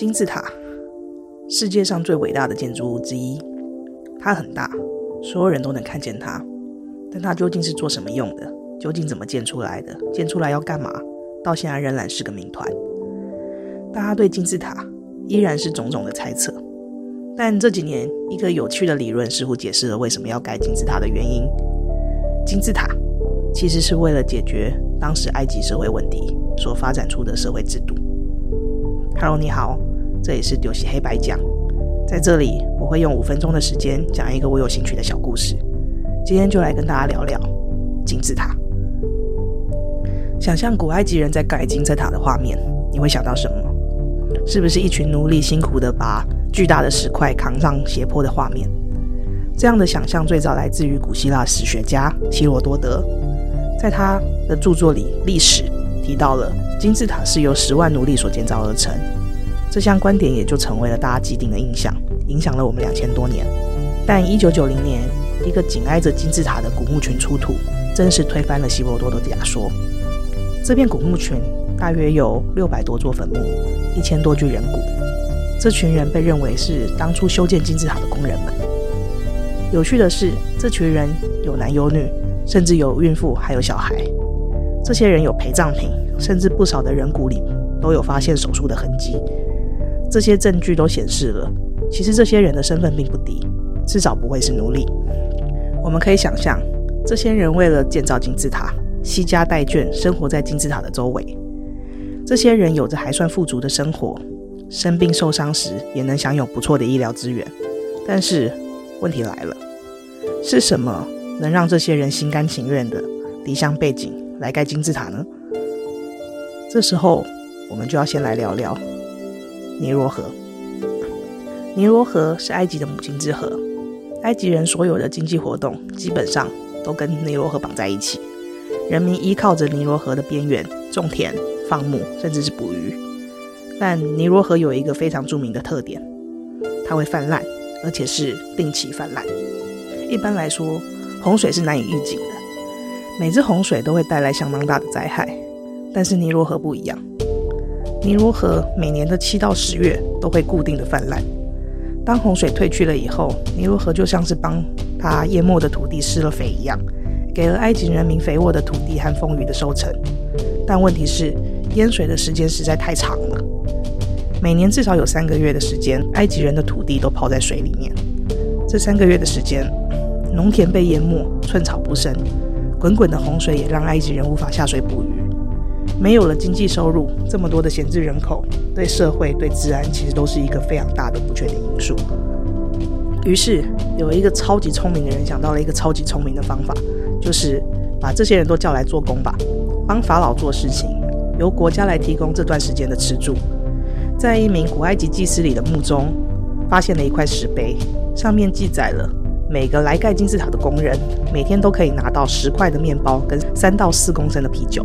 金字塔，世界上最伟大的建筑物之一。它很大，所有人都能看见它。但它究竟是做什么用的？究竟怎么建出来的？建出来要干嘛？到现在仍然是个谜团。大家对金字塔依然是种种的猜测。但这几年，一个有趣的理论似乎解释了为什么要盖金字塔的原因。金字塔其实是为了解决当时埃及社会问题所发展出的社会制度。Hello，你好，这也是丢西黑白讲，在这里我会用五分钟的时间讲一个我有兴趣的小故事。今天就来跟大家聊聊金字塔。想象古埃及人在盖金字塔的画面，你会想到什么？是不是一群奴隶辛苦的把巨大的石块扛上斜坡的画面？这样的想象最早来自于古希腊史学家希罗多德，在他的著作里《历史》提到了金字塔是由十万奴隶所建造而成。这项观点也就成为了大家既定的印象，影响了我们两千多年。但一九九零年，一个紧挨着金字塔的古墓群出土，正式推翻了希罗多的假说。这片古墓群大约有六百多座坟墓，一千多具人骨。这群人被认为是当初修建金字塔的工人们。有趣的是，这群人有男有女，甚至有孕妇，还有小孩。这些人有陪葬品，甚至不少的人骨里都有发现手术的痕迹。这些证据都显示了，其实这些人的身份并不低，至少不会是奴隶。我们可以想象，这些人为了建造金字塔，惜家带眷，生活在金字塔的周围。这些人有着还算富足的生活，生病受伤时也能享有不错的医疗资源。但是问题来了，是什么能让这些人心甘情愿的离乡背井来盖金字塔呢？这时候，我们就要先来聊聊。尼罗河，尼罗河是埃及的母亲之河。埃及人所有的经济活动基本上都跟尼罗河绑在一起。人民依靠着尼罗河的边缘种田、放牧，甚至是捕鱼。但尼罗河有一个非常著名的特点，它会泛滥，而且是定期泛滥。一般来说，洪水是难以预警的，每次洪水都会带来相当大的灾害。但是尼罗河不一样。尼罗河每年的七到十月都会固定的泛滥。当洪水退去了以后，尼罗河就像是帮它淹没的土地施了肥一样，给了埃及人民肥沃的土地和丰腴的收成。但问题是，淹水的时间实在太长了，每年至少有三个月的时间，埃及人的土地都泡在水里面。这三个月的时间，农田被淹没，寸草不生，滚滚的洪水也让埃及人无法下水捕鱼。没有了经济收入，这么多的闲置人口，对社会、对治安，其实都是一个非常大的不确定因素。于是，有一个超级聪明的人想到了一个超级聪明的方法，就是把这些人都叫来做工吧，帮法老做事情，由国家来提供这段时间的吃住。在一名古埃及祭司里的墓中，发现了一块石碑，上面记载了每个来盖金字塔的工人每天都可以拿到十块的面包跟三到四公升的啤酒。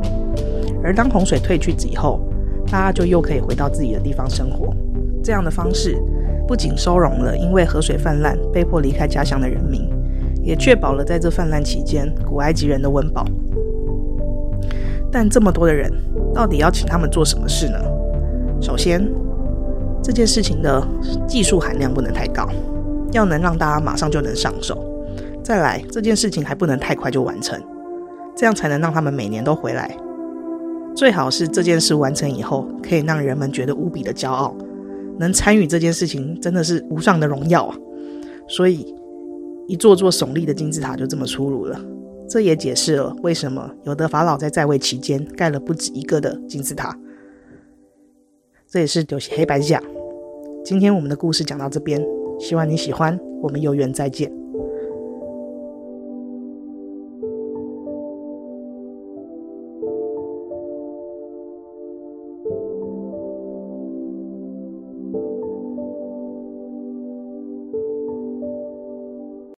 而当洪水退去以后，大家就又可以回到自己的地方生活。这样的方式不仅收容了因为河水泛滥被迫离开家乡的人民，也确保了在这泛滥期间古埃及人的温饱。但这么多的人，到底要请他们做什么事呢？首先，这件事情的技术含量不能太高，要能让大家马上就能上手。再来，这件事情还不能太快就完成，这样才能让他们每年都回来。最好是这件事完成以后，可以让人们觉得无比的骄傲，能参与这件事情真的是无上的荣耀啊！所以，一座座耸立的金字塔就这么出炉了。这也解释了为什么有的法老在在位期间盖了不止一个的金字塔。这也是丢西黑白讲。今天我们的故事讲到这边，希望你喜欢，我们有缘再见。